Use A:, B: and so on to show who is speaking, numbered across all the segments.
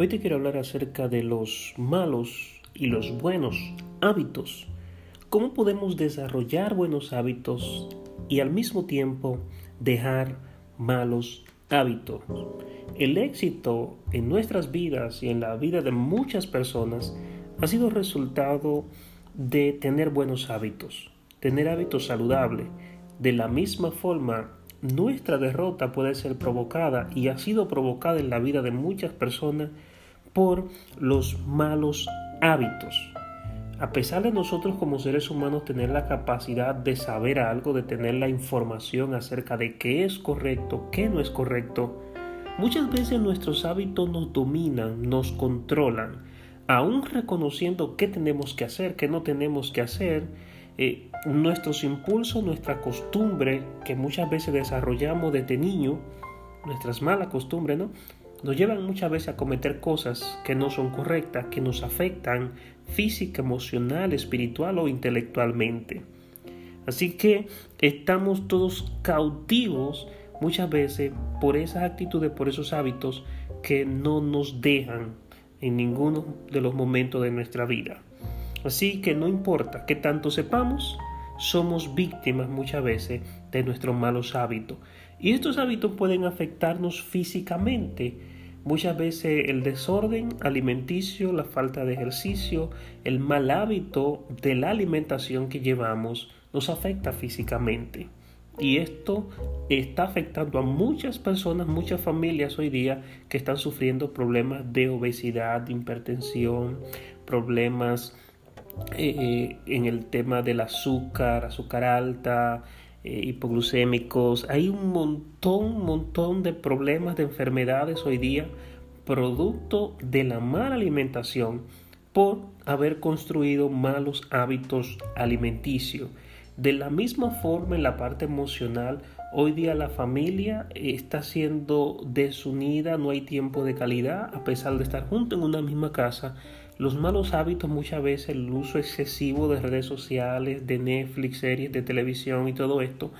A: Hoy te quiero hablar acerca de los malos y los buenos hábitos. ¿Cómo podemos desarrollar buenos hábitos y al mismo tiempo dejar malos hábitos? El éxito en nuestras vidas y en la vida de muchas personas ha sido resultado de tener buenos hábitos, tener hábitos saludables. De la misma forma, nuestra derrota puede ser provocada y ha sido provocada en la vida de muchas personas por los malos hábitos. A pesar de nosotros como seres humanos tener la capacidad de saber algo, de tener la información acerca de qué es correcto, qué no es correcto, muchas veces nuestros hábitos nos dominan, nos controlan, aún reconociendo qué tenemos que hacer, qué no tenemos que hacer, eh, nuestros impulsos, nuestra costumbre que muchas veces desarrollamos desde niño, nuestras malas costumbres, ¿no? Nos llevan muchas veces a cometer cosas que no son correctas, que nos afectan física, emocional, espiritual o intelectualmente. Así que estamos todos cautivos muchas veces por esas actitudes, por esos hábitos que no nos dejan en ninguno de los momentos de nuestra vida. Así que no importa que tanto sepamos, somos víctimas muchas veces de nuestros malos hábitos. Y estos hábitos pueden afectarnos físicamente. Muchas veces el desorden alimenticio, la falta de ejercicio, el mal hábito de la alimentación que llevamos nos afecta físicamente. Y esto está afectando a muchas personas, muchas familias hoy día que están sufriendo problemas de obesidad, hipertensión, problemas eh, en el tema del azúcar, azúcar alta, eh, hipoglucémicos. Hay un montón, montón de problemas, de enfermedades hoy día, producto de la mala alimentación por haber construido malos hábitos alimenticios. De la misma forma, en la parte emocional, hoy día la familia está siendo desunida, no hay tiempo de calidad, a pesar de estar juntos en una misma casa los malos hábitos muchas veces, el uso excesivo de redes sociales, de Netflix, series de televisión y todo esto,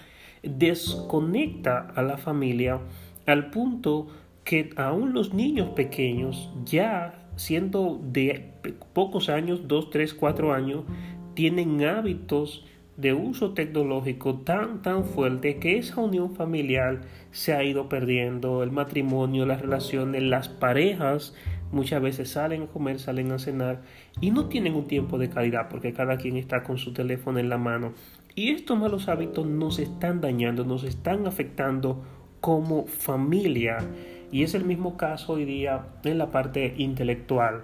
A: desconecta a la familia al punto que aún los niños pequeños, ya siendo de pocos años, 2, 3, 4 años, tienen hábitos de uso tecnológico tan tan fuerte que esa unión familiar se ha ido perdiendo, el matrimonio, las relaciones, las parejas muchas veces salen a comer, salen a cenar y no tienen un tiempo de calidad porque cada quien está con su teléfono en la mano. Y estos malos hábitos nos están dañando, nos están afectando como familia. Y es el mismo caso hoy día en la parte intelectual.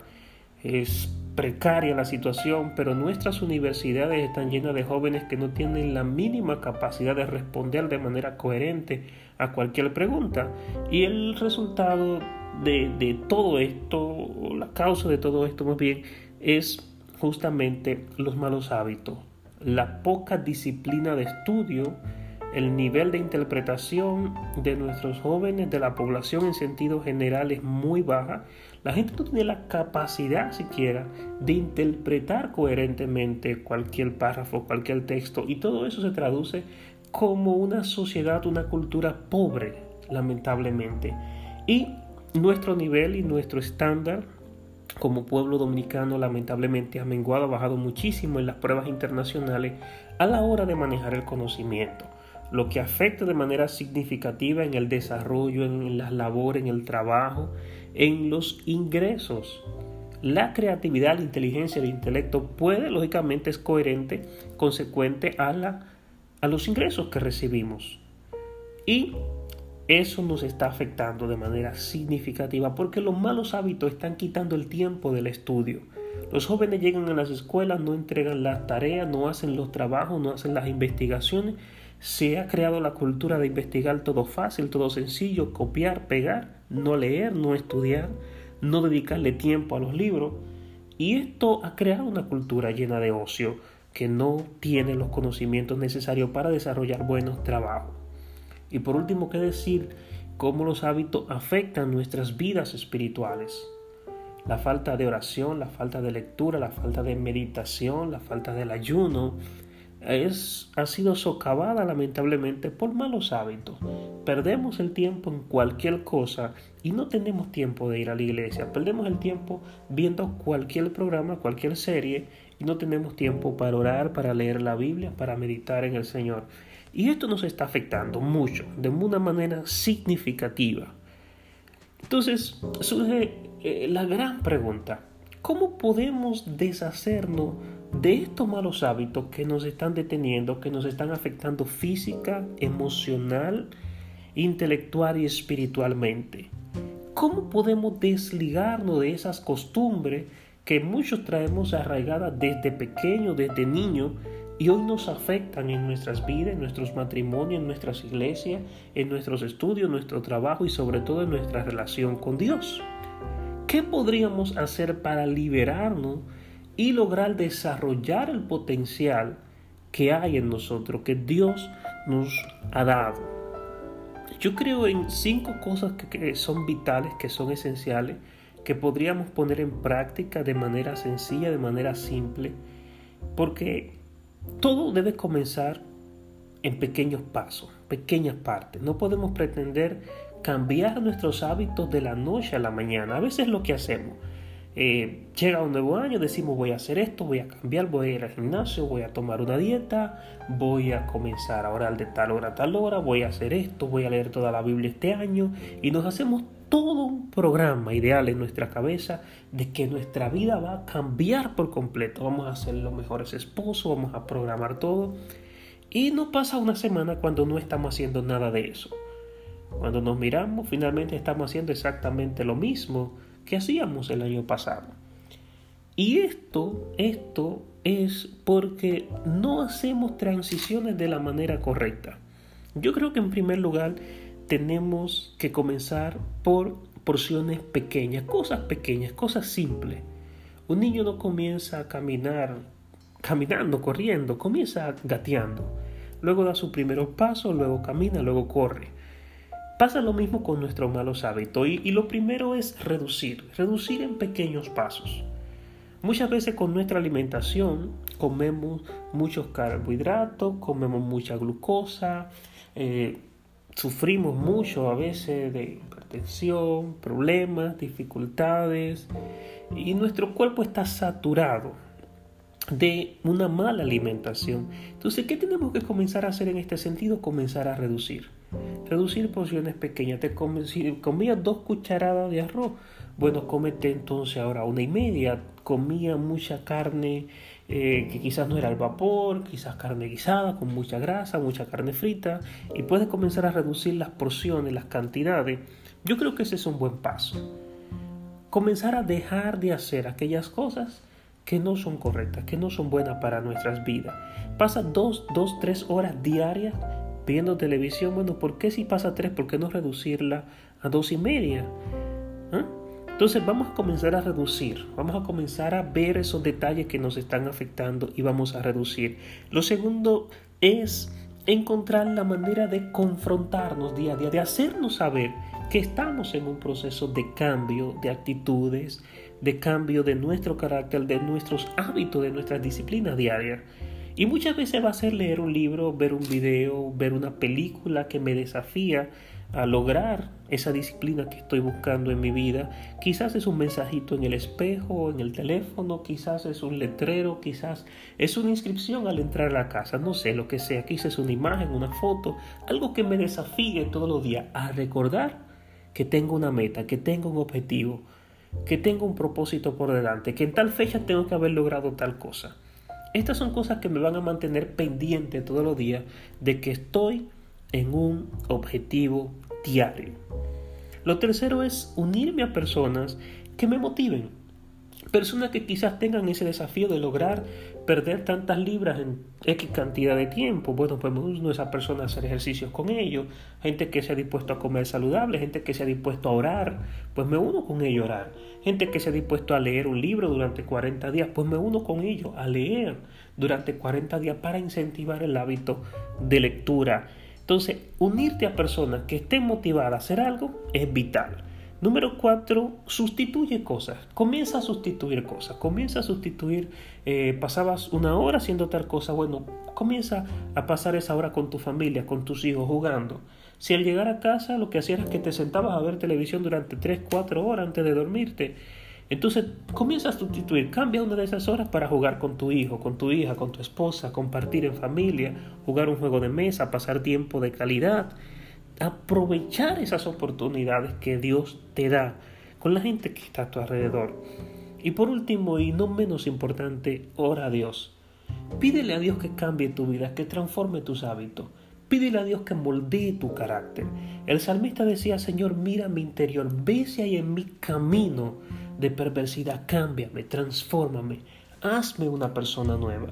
A: Es precaria la situación, pero nuestras universidades están llenas de jóvenes que no tienen la mínima capacidad de responder de manera coherente a cualquier pregunta. Y el resultado de, todo esto, la causa de todo esto más bien, es justamente los malos hábitos, la poca disciplina de estudio, el nivel de interpretación de nuestros jóvenes, de la población en sentido general es muy baja. La gente no tiene la capacidad siquiera de interpretar coherentemente cualquier párrafo, cualquier texto y todo eso se traduce como una sociedad, una cultura pobre, lamentablemente. Y nuestro nivel y nuestro estándar como pueblo dominicano lamentablemente ha menguado, ha bajado muchísimo en las pruebas internacionales a la hora de manejar el conocimiento lo que afecta de manera significativa en el desarrollo, en las labores, en el trabajo, en los ingresos. La creatividad, la inteligencia, el intelecto puede, lógicamente, es coherente, consecuente a, la, a los ingresos que recibimos. Y eso nos está afectando de manera significativa porque los malos hábitos están quitando el tiempo del estudio. Los jóvenes llegan a las escuelas, no entregan las tareas, no hacen los trabajos, no hacen las investigaciones se ha creado la cultura de investigar todo fácil, todo sencillo, copiar, pegar, no leer, no estudiar, no dedicarle tiempo a los libros. Y esto ha creado una cultura llena de ocio que no tiene los conocimientos necesarios para desarrollar buenos trabajos. Y por último, ¿qué decir? Cómo los hábitos afectan nuestras vidas espirituales. La falta de oración, la falta de lectura, la falta de meditación, la falta del ayuno, es, ha sido socavada lamentablemente por malos hábitos. perdemos el tiempo en cualquier cosa y no tenemos tiempo de ir a la iglesia. Perdemos el tiempo viendo cualquier programa, cualquier serie y no tenemos tiempo para orar, para leer la Biblia, para meditar en el Señor. Y esto nos está afectando mucho, de una manera significativa. Entonces surge eh, la gran pregunta, ¿cómo podemos deshacernos de estos malos hábitos que nos están deteniendo, que nos están afectando física, emocional, intelectual y espiritualmente? ¿Cómo podemos desligarnos de esas costumbres que muchos traemos arraigadas desde pequeño, desde niño, y hoy nos afectan en nuestras vidas, en nuestros matrimonios, en nuestras iglesias, en nuestros estudios, en nuestro trabajo y sobre todo en nuestra relación con Dios? ¿Qué podríamos hacer para liberarnos y lograr desarrollar el potencial que hay en nosotros, que Dios nos ha dado. Yo creo en cinco cosas que, son vitales, que son esenciales, que podríamos poner en práctica de manera sencilla, de manera simple, porque todo debe comenzar en pequeños pasos, pequeñas partes. No podemos pretender cambiar nuestros hábitos de la noche a la mañana. A veces lo que hacemos eh, llega un nuevo año, decimos voy a hacer esto, voy a cambiar, voy a ir al gimnasio, voy a tomar una dieta, voy a comenzar a orar de tal hora a tal hora, voy a hacer esto, voy a leer toda la Biblia este año y nos hacemos todo un programa ideal en nuestra cabeza de que nuestra vida va a cambiar por completo, vamos a ser los mejores esposos, vamos a programar todo y no pasa una semana cuando no estamos haciendo nada de eso. Cuando nos miramos, finalmente estamos haciendo exactamente lo mismo que hacíamos el año pasado. Y esto, esto es porque no hacemos transiciones de la manera correcta. Yo creo que en primer lugar tenemos que comenzar por porciones pequeñas, cosas pequeñas, cosas simples. Un niño no comienza a caminar caminando, corriendo, comienza gateando. Luego da sus primeros pasos, luego camina, luego corre. Pasa lo mismo con nuestros malos hábitos y, lo primero es reducir, reducir en pequeños pasos. Muchas veces con nuestra alimentación comemos muchos carbohidratos, comemos mucha glucosa, eh, sufrimos mucho a veces de hipertensión, problemas, dificultades y nuestro cuerpo está saturado de una mala alimentación. Entonces, ¿qué tenemos que comenzar a hacer en este sentido? Comenzar a reducir. Reducir porciones pequeñas. Te comías dos cucharadas de arroz. Bueno, cómete entonces ahora una y media. Comía mucha carne eh, que quizás no era al vapor, quizás carne guisada con mucha grasa, mucha carne frita. Y puedes comenzar a reducir las porciones, las cantidades. Yo creo que ese es un buen paso. Comenzar a dejar de hacer aquellas cosas que no son correctas, que no son buenas para nuestras vidas. Pasa dos, dos, tres horas diarias viendo televisión. Bueno, ¿por qué si pasa tres? ¿Por qué no reducirla a dos y media? Entonces vamos a comenzar a reducir, vamos a comenzar a ver esos detalles que nos están afectando y vamos a reducir. Lo segundo es encontrar la manera de confrontarnos día a día, de hacernos saber que estamos en un proceso de cambio de actitudes, de cambio de nuestro carácter, de nuestros hábitos, de nuestras disciplinas diarias. Y muchas veces va a ser leer un libro, ver un video, ver una película que me desafía a lograr esa disciplina que estoy buscando en mi vida. Quizás es un mensajito en el espejo, en el teléfono, quizás es un letrero, quizás es una inscripción al entrar a la casa, no sé, lo que sea. Quizás es una imagen, una foto, algo que me desafíe todos los días a recordar que tengo una meta, que tengo un objetivo, que tengo un propósito por delante, que en tal fecha tengo que haber logrado tal cosa. Estas son cosas que me van a mantener pendiente todos los días de que estoy en un objetivo diario. Lo tercero es unirme a personas que me motiven. Personas que quizás tengan ese desafío de lograr perder tantas libras en X cantidad de tiempo. Bueno, pues me uno a esa persona a hacer ejercicios con ellos. Gente que se ha dispuesto a comer saludable, gente que se ha dispuesto a orar, pues me uno con ellos a orar. Gente que se ha dispuesto a leer un libro durante 40 días, pues me uno con ellos a leer durante 40 días para incentivar el hábito de lectura. Entonces, unirte a personas que estén motivadas a hacer algo es vital. Número cuatro, sustituye cosas. Comienza a sustituir cosas. Comienza a sustituir, eh, pasabas una hora haciendo tal cosa. Bueno, comienza a pasar esa hora con tu familia, con tus hijos, jugando. Si al llegar a casa lo que hacías es que te sentabas a ver televisión durante 3, 4 horas antes de dormirte, entonces comienza a sustituir, cambia una de esas horas para jugar con tu hijo, con tu hija, con tu esposa, compartir en familia, jugar un juego de mesa, pasar tiempo de calidad, aprovechar esas oportunidades que Dios te da con la gente que está a tu alrededor. Y por último y no menos importante, ora a Dios. Pídele a Dios que cambie tu vida, que transforme tus hábitos. Pídele a Dios que moldee tu carácter. El salmista decía, Señor, mira mi interior, ve si hay en mi camino de perversidad, cámbiame, transfórmame, hazme una persona nueva.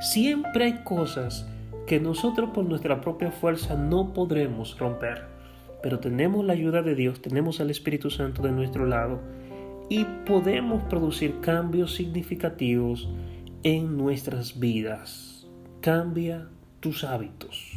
A: Siempre hay cosas que nosotros por nuestra propia fuerza no podremos romper, pero tenemos la ayuda de Dios, tenemos al Espíritu Santo de nuestro lado y podemos producir cambios significativos en nuestras vidas. Cambia tus hábitos.